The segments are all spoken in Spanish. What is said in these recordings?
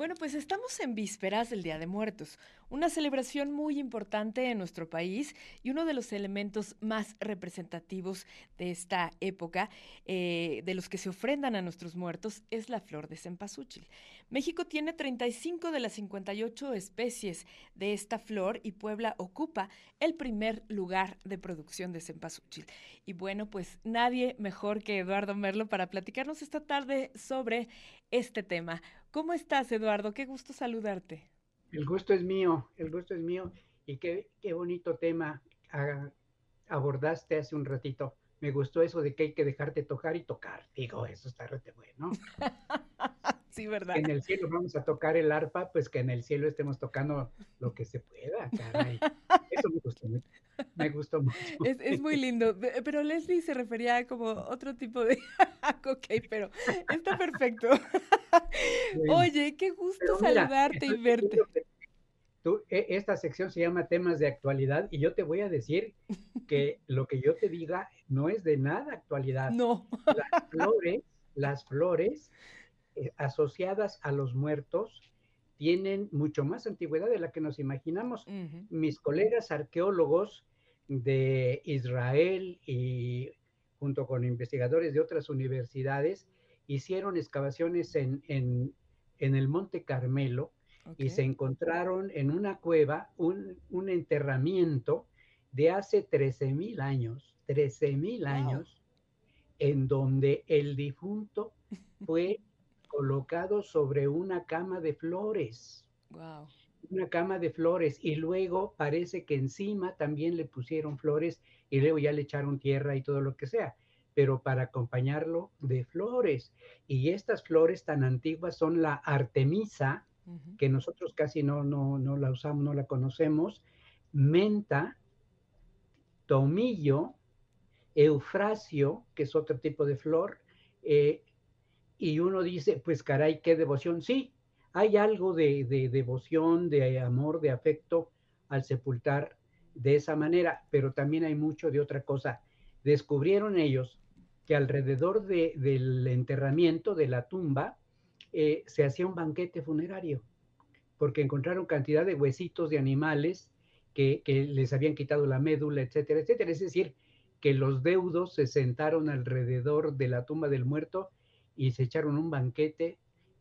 Bueno, pues estamos en vísperas del Día de Muertos, una celebración muy importante en nuestro país y uno de los elementos más representativos de esta época, eh, de los que se ofrendan a nuestros muertos, es la flor de cempasúchil. México tiene 35 de las 58 especies de esta flor y Puebla ocupa el primer lugar de producción de cempasúchil. Y bueno, pues nadie mejor que Eduardo Merlo para platicarnos esta tarde sobre este tema. ¿Cómo estás, Eduardo? Qué gusto saludarte. El gusto es mío, el gusto es mío. Y qué, qué bonito tema ah, abordaste hace un ratito. Me gustó eso de que hay que dejarte tocar y tocar. Digo, eso está rete bueno. sí, ¿verdad? en el cielo vamos a tocar el arpa, pues que en el cielo estemos tocando lo que se pueda, caray. Eso me gustó mucho. Me gustó mucho. Es, muy lindo. Pero Leslie se refería a como otro tipo de. ok, pero está perfecto. Oye, qué gusto saludarte y verte. E, esta sección se llama temas de actualidad y yo te voy a decir que lo que yo te diga no es de nada actualidad. No. Las flores, las flores eh, asociadas a los muertos tienen mucho más antigüedad de la que nos imaginamos. Mis colegas arqueólogos de Israel y junto con investigadores de otras universidades hicieron excavaciones en, en, el Monte Carmelo y se encontraron en una cueva un, enterramiento de hace 13 mil años, 13 mil años, en donde el difunto fue colocado sobre una cama de flores. Una cama de flores y luego parece que encima también le pusieron flores y luego ya le echaron tierra y todo lo que sea, pero para acompañarlo de flores. Y estas flores tan antiguas son la artemisa, que nosotros casi no, no, no la usamos, no la conocemos, menta, tomillo, eufrasio, que es otro tipo de flor, eh, y uno dice, pues caray, qué devoción. Sí, hay algo de, devoción, de amor, de afecto al sepultar de esa manera, pero también hay mucho de otra cosa. Descubrieron ellos que alrededor del enterramiento, de la tumba, eh, se hacía un banquete funerario, porque encontraron cantidad de huesitos de animales que, que les habían quitado la médula, etcétera, etcétera. Es decir, que los deudos se sentaron alrededor de la tumba del muerto y se echaron un banquete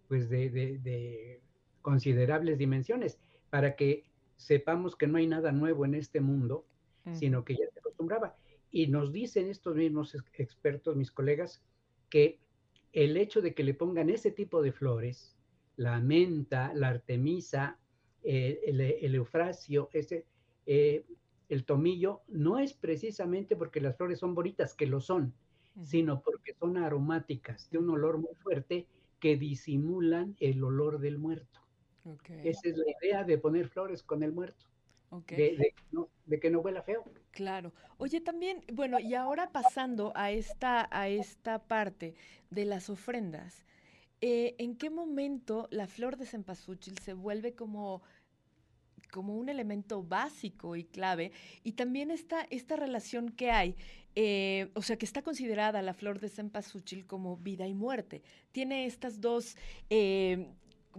pues de, considerables dimensiones para que sepamos que no hay nada nuevo en este mundo, sino que ya se acostumbraba. Y nos dicen estos mismos expertos, mis colegas, que el hecho de que le pongan ese tipo de flores, la menta, la artemisa, eh, el, eufrasio, ese, eh, el tomillo, no es precisamente porque las flores son bonitas, que lo son, sino porque son aromáticas, de un olor muy fuerte que disimulan el olor del muerto. Esa es la idea de poner flores con el muerto. De, que no huela feo. Claro. Oye, también, bueno, y ahora pasando a esta, a esta parte de las ofrendas, eh, ¿en qué momento la flor de cempasúchil se vuelve como como un elemento básico y clave, y también esta, esta relación que hay, eh, o sea, que está considerada la flor de cempasúchil como vida y muerte. Tiene estas dos, eh,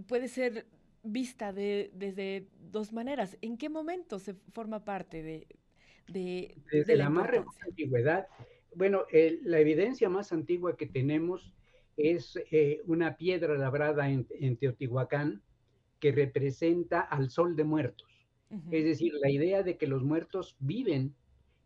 puede ser vista de, desde dos maneras. ¿En qué momento se forma parte de, de, desde la, más antigüedad? Bueno, la evidencia más antigua que tenemos es eh, una piedra labrada en, en Teotihuacán, que representa al sol de muertos. Es decir, la idea de que los muertos viven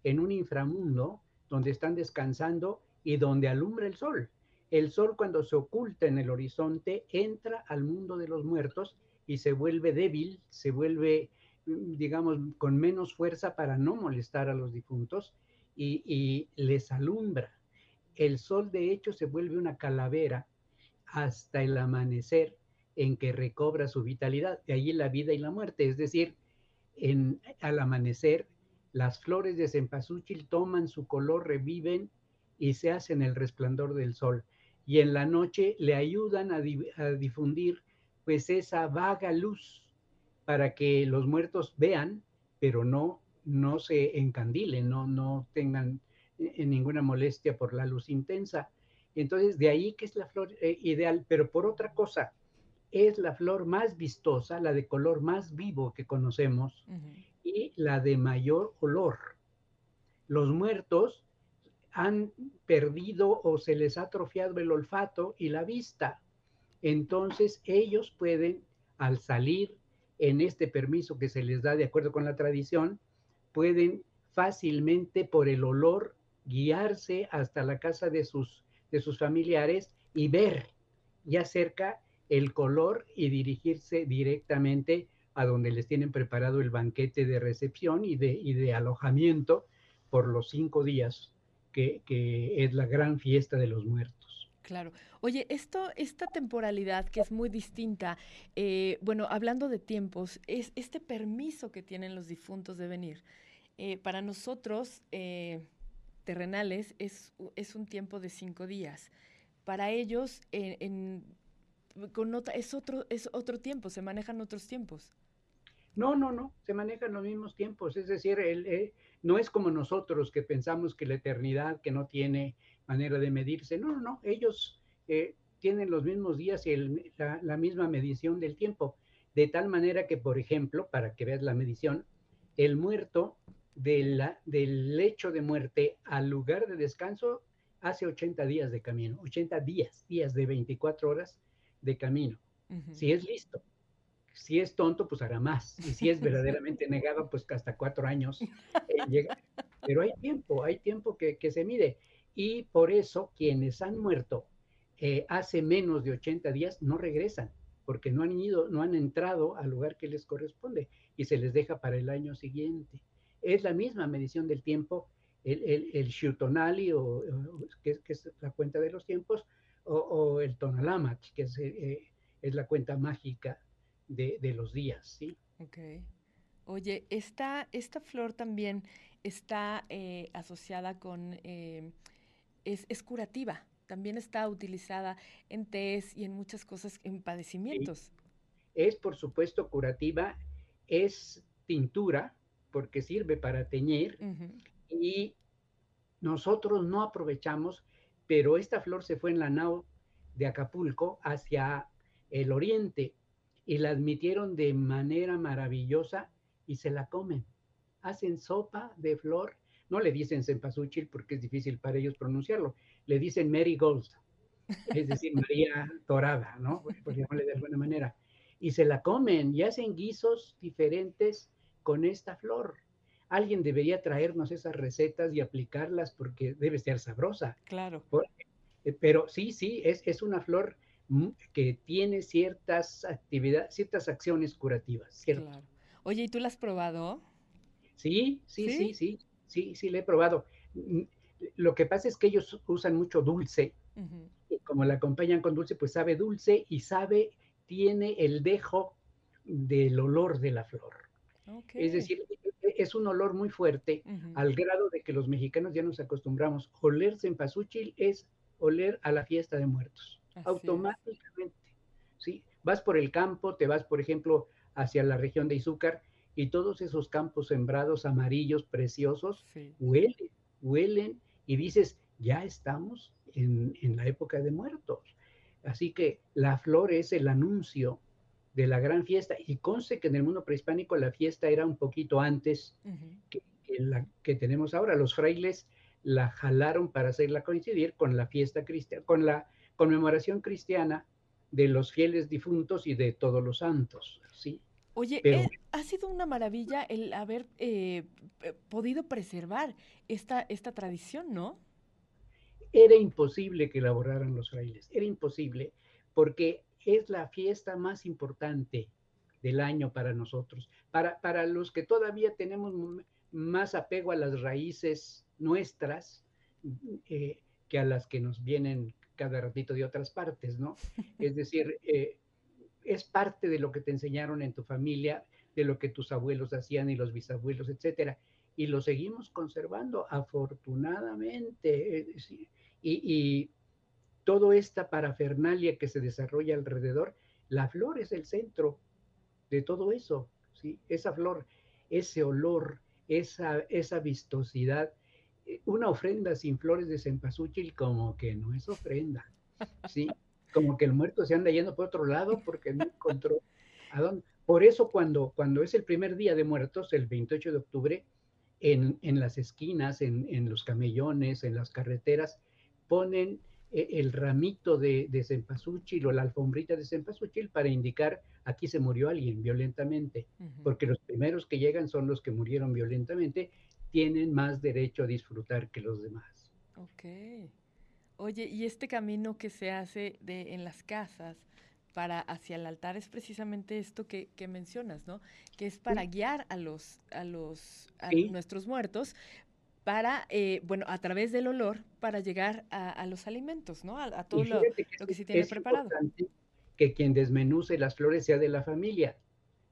en un inframundo donde están descansando y donde alumbra el sol. El sol cuando se oculta en el horizonte entra al mundo de los muertos y se vuelve débil, se vuelve, mm, digamos, con menos fuerza para no molestar a los difuntos y, y les alumbra. El sol de hecho se vuelve una calavera hasta el amanecer en que recobra su vitalidad. De allí la vida y la muerte. Es decir, en, al amanecer, las flores de cempasúchil toman su color, reviven y se hacen el resplandor del sol. Y en la noche le ayudan a, difundir pues esa vaga luz para que los muertos vean, pero no no se encandilen, no, no tengan eh, ninguna molestia por la luz intensa. Entonces, de ahí que es la flor eh, ideal, pero por otra cosa, es la flor más vistosa, la de color más vivo que conocemos y la de mayor olor. Los muertos han perdido o se les ha atrofiado el olfato y la vista. Entonces ellos pueden, al salir en este permiso que se les da de acuerdo con la tradición, pueden fácilmente por el olor guiarse hasta la casa de sus, de sus familiares y ver ya cerca el color y dirigirse directamente a donde les tienen preparado el banquete de recepción y de, y de alojamiento por los cinco días, que, que es la gran fiesta de los muertos. Claro. Oye, esto, esta temporalidad que es muy distinta, eh, bueno, hablando de tiempos, es este permiso que tienen los difuntos de venir. Eh, para nosotros, eh, terrenales, es, es, un tiempo de cinco días. Para ellos, en, con nota, es, otro, es otro tiempo, se manejan otros tiempos. No, no, no, se manejan los mismos tiempos. Es decir, el, no es como nosotros que pensamos que la eternidad, que no tiene manera de medirse. No, no, no, ellos eh, tienen los mismos días y la, misma medición del tiempo. De tal manera que, por ejemplo, para que veas la medición, el muerto de la, del lecho de muerte al lugar de descanso hace 80 días de camino, 80 días, días de 24 horas de camino. Si es listo, si es tonto, pues hará más. Y si es verdaderamente negado, pues hasta cuatro años eh, llega. Pero hay tiempo, hay tiempo que, que se mide. Y por eso quienes han muerto eh, hace menos de 80 días no regresan, porque no han ido, no han entrado al lugar que les corresponde y se les deja para el año siguiente. Es la misma medición del tiempo, el, el, el Shutonali, o, que, es la cuenta de los tiempos, o, el Tonalamach, que es, eh, es, la cuenta mágica de, de, los días, ¿sí? Ok. Oye, esta, esta flor también está eh, asociada con es, curativa, también está utilizada en tés y en muchas cosas, en padecimientos. Es, por supuesto, curativa, es tintura, porque sirve para teñir, y nosotros no aprovechamos, pero esta flor se fue en la nao de Acapulco hacia el oriente y la admitieron de manera maravillosa y se la comen. Hacen sopa de flor no le dicen cempasúchil porque es difícil para ellos pronunciarlo, le dicen Mary Gold, es decir, María Dorada, ¿no? Por llamarle de alguna manera. Y se la comen y hacen guisos diferentes con esta flor. Alguien debería traernos esas recetas y aplicarlas porque debe ser sabrosa. Claro. Eh, pero sí, sí, es, es una flor que tiene ciertas actividades, ciertas acciones curativas, ¿cierto? Claro. Oye, ¿y tú la has probado? sí, sí, sí, sí sí, sí, le he probado. Mm, lo que pasa es que ellos usan mucho dulce. y como la acompañan con dulce, pues sabe dulce y sabe, tiene el dejo del olor de la flor. Es decir, es un olor muy fuerte, al grado de que los mexicanos ya nos acostumbramos. Oler cempasúchil es oler a la fiesta de muertos, automáticamente. ¿sí? Vas por el campo, te vas, por ejemplo, hacia la región de Izúcar y todos esos campos sembrados amarillos preciosos huelen, huelen y dices, ya estamos en, la época de muertos. Así que la flor es el anuncio de la gran fiesta y conste que en el mundo prehispánico la fiesta era un poquito antes que, la que tenemos ahora. Los frailes la jalaron para hacerla coincidir con la fiesta cristiana, con la conmemoración cristiana de los fieles difuntos y de todos los santos, ¿sí? Oye, eh, ha sido una maravilla el haber eh, podido preservar esta, esta tradición, ¿no? Era imposible que elaboraran los frailes, era imposible, porque es la fiesta más importante del año para nosotros. Para, para los que todavía tenemos más apego a las raíces nuestras eh, que a las que nos vienen cada ratito de otras partes, ¿no? Es decir, es parte de lo que te enseñaron en tu familia, de lo que tus abuelos hacían y los bisabuelos, etcétera. Y lo seguimos conservando, afortunadamente. Eh, y, y toda esta parafernalia que se desarrolla alrededor, la flor es el centro de todo eso. ¿sí? Esa flor, ese olor, esa, esa vistosidad. Eh, una ofrenda sin flores de cempasúchil como que no es ofrenda, ¿sí? Como que el muerto se anda yendo por otro lado porque no encontró a dónde. Por eso cuando, cuando es el primer día de muertos, el 28 de octubre, en, en las esquinas, en, en, los camellones, en las carreteras, ponen el ramito de, de cempasúchil o la alfombrita de cempasúchil para indicar aquí se murió alguien violentamente, uh -huh. porque los primeros que llegan son los que murieron violentamente, tienen más derecho a disfrutar que los demás. Ok. Oye, y este camino que se hace de, en las casas para hacia el altar es precisamente esto que, que mencionas, ¿no? Que es para sí. guiar a los, a los, a sí. nuestros muertos para, eh, bueno, a través del olor, para llegar a, a los alimentos, ¿no? A, a todo lo que, lo que, se tiene preparado. Que quien desmenuce las flores sea de la familia,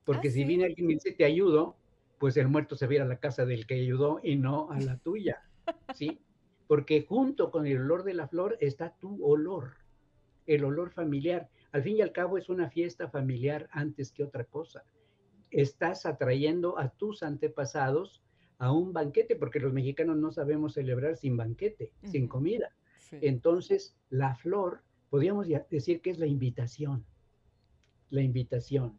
porque ah, si ¿sí? viene alguien y dice te ayudo, pues el muerto se va a ir a la casa del que ayudó y no a la tuya, ¿sí? Porque junto con el olor de la flor está tu olor, el olor familiar. Al fin y al cabo es una fiesta familiar antes que otra cosa. Estás atrayendo a tus antepasados a un banquete, porque los mexicanos no sabemos celebrar sin banquete, uh -huh. sin comida. Sí. Entonces, la flor, podríamos decir que es la invitación, la invitación.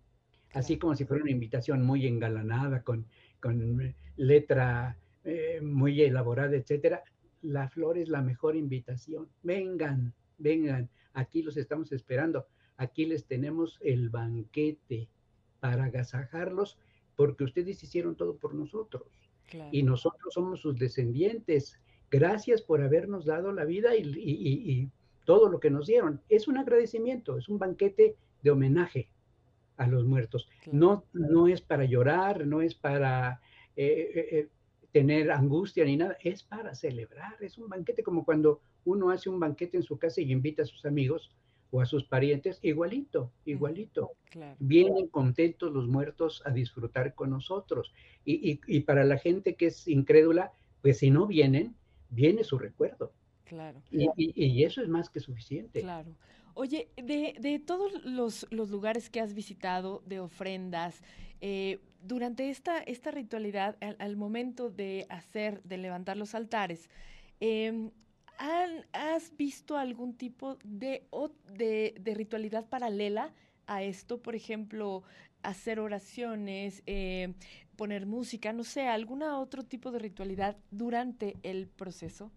Claro. Así como si fuera una invitación muy engalanada, con, con letra eh, muy elaborada, etcétera. La flor es la mejor invitación. Vengan, vengan, aquí los estamos esperando. Aquí les tenemos el banquete para agasajarlos, porque ustedes hicieron todo por nosotros. Claro. Y nosotros somos sus descendientes. Gracias por habernos dado la vida y, y, y, todo lo que nos dieron. Es un agradecimiento, es un banquete de homenaje a los muertos. Claro. No, no es para llorar, no es para eh, eh, eh, tener angustia ni nada, es para celebrar. Es un banquete como cuando uno hace un banquete en su casa y invita a sus amigos o a sus parientes, igualito, igualito. Claro. Vienen contentos los muertos a disfrutar con nosotros. Y, y, y, para la gente que es incrédula, pues si no vienen, viene su recuerdo. Claro. Y, y eso es más que suficiente. Claro. Oye, de, de todos los, los, lugares que has visitado, de ofrendas, eh, durante esta, esta ritualidad, al, al, momento de hacer, de levantar los altares, eh, ¿Han, ¿Has visto algún tipo de, de, de, ritualidad paralela a esto? Por ejemplo, hacer oraciones, eh, poner música, no sé, alguna otro tipo de ritualidad durante el proceso.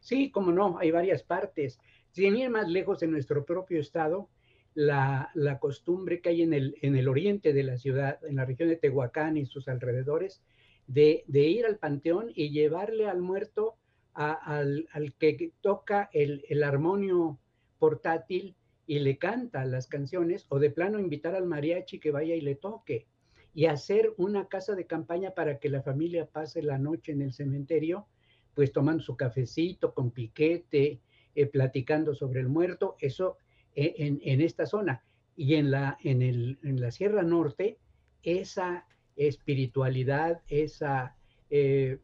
Sí, como no, hay varias partes. Sin ir más lejos en nuestro propio estado, la, costumbre que hay en el, en el oriente de la ciudad, en la región de Tehuacán y sus alrededores, de, de ir al panteón y llevarle al muerto al, al, que toca el, el, armonio portátil y le canta las canciones, o de plano invitar al mariachi que vaya y le toque, y hacer una casa de campaña para que la familia pase la noche en el cementerio, pues tomando su cafecito con piquete, eh, platicando sobre el muerto, eso eh, en, en, esta zona. Y en la, en, el, en la Sierra Norte, esa espiritualidad, esa... Eh,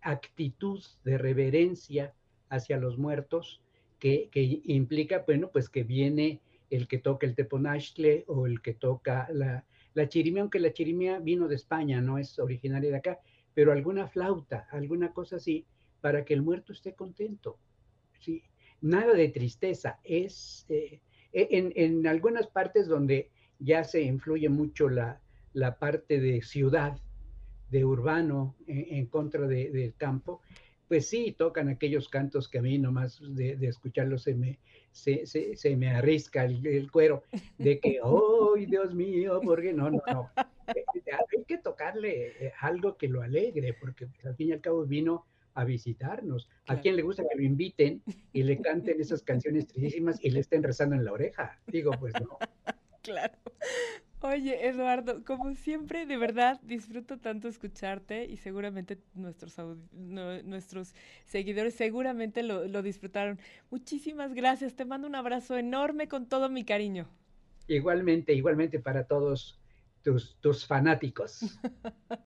actitud de reverencia hacia los muertos que, que, implica, bueno, pues que viene el que toca el teponashtle o el que toca la, la chirimia, aunque la chirimia vino de España, no es originaria de acá, pero alguna flauta, alguna cosa así, para que el muerto esté contento. ¿sí? Nada de tristeza, es eh, en, en, algunas partes donde ya se influye mucho la, la parte de ciudad, de urbano en, en contra de, del campo, pues sí, tocan aquellos cantos que a mí nomás de, de escucharlos se me, se, se, se me arrisca el, el, cuero, de que, ¡oh, Dios mío! Porque no, no, no. Eh, eh, hay que tocarle eh, algo que lo alegre, porque pues, al fin y al cabo vino a visitarnos. Claro. ¿A quién le gusta que lo inviten y le canten esas canciones tristísimas y le estén rezando en la oreja? Digo, pues no. Claro. Oye, Eduardo, como siempre, de verdad disfruto tanto escucharte y seguramente nuestros, no, nuestros seguidores seguramente lo, lo, disfrutaron. Muchísimas gracias, te mando un abrazo enorme con todo mi cariño. Igualmente, igualmente para todos tus, tus fanáticos.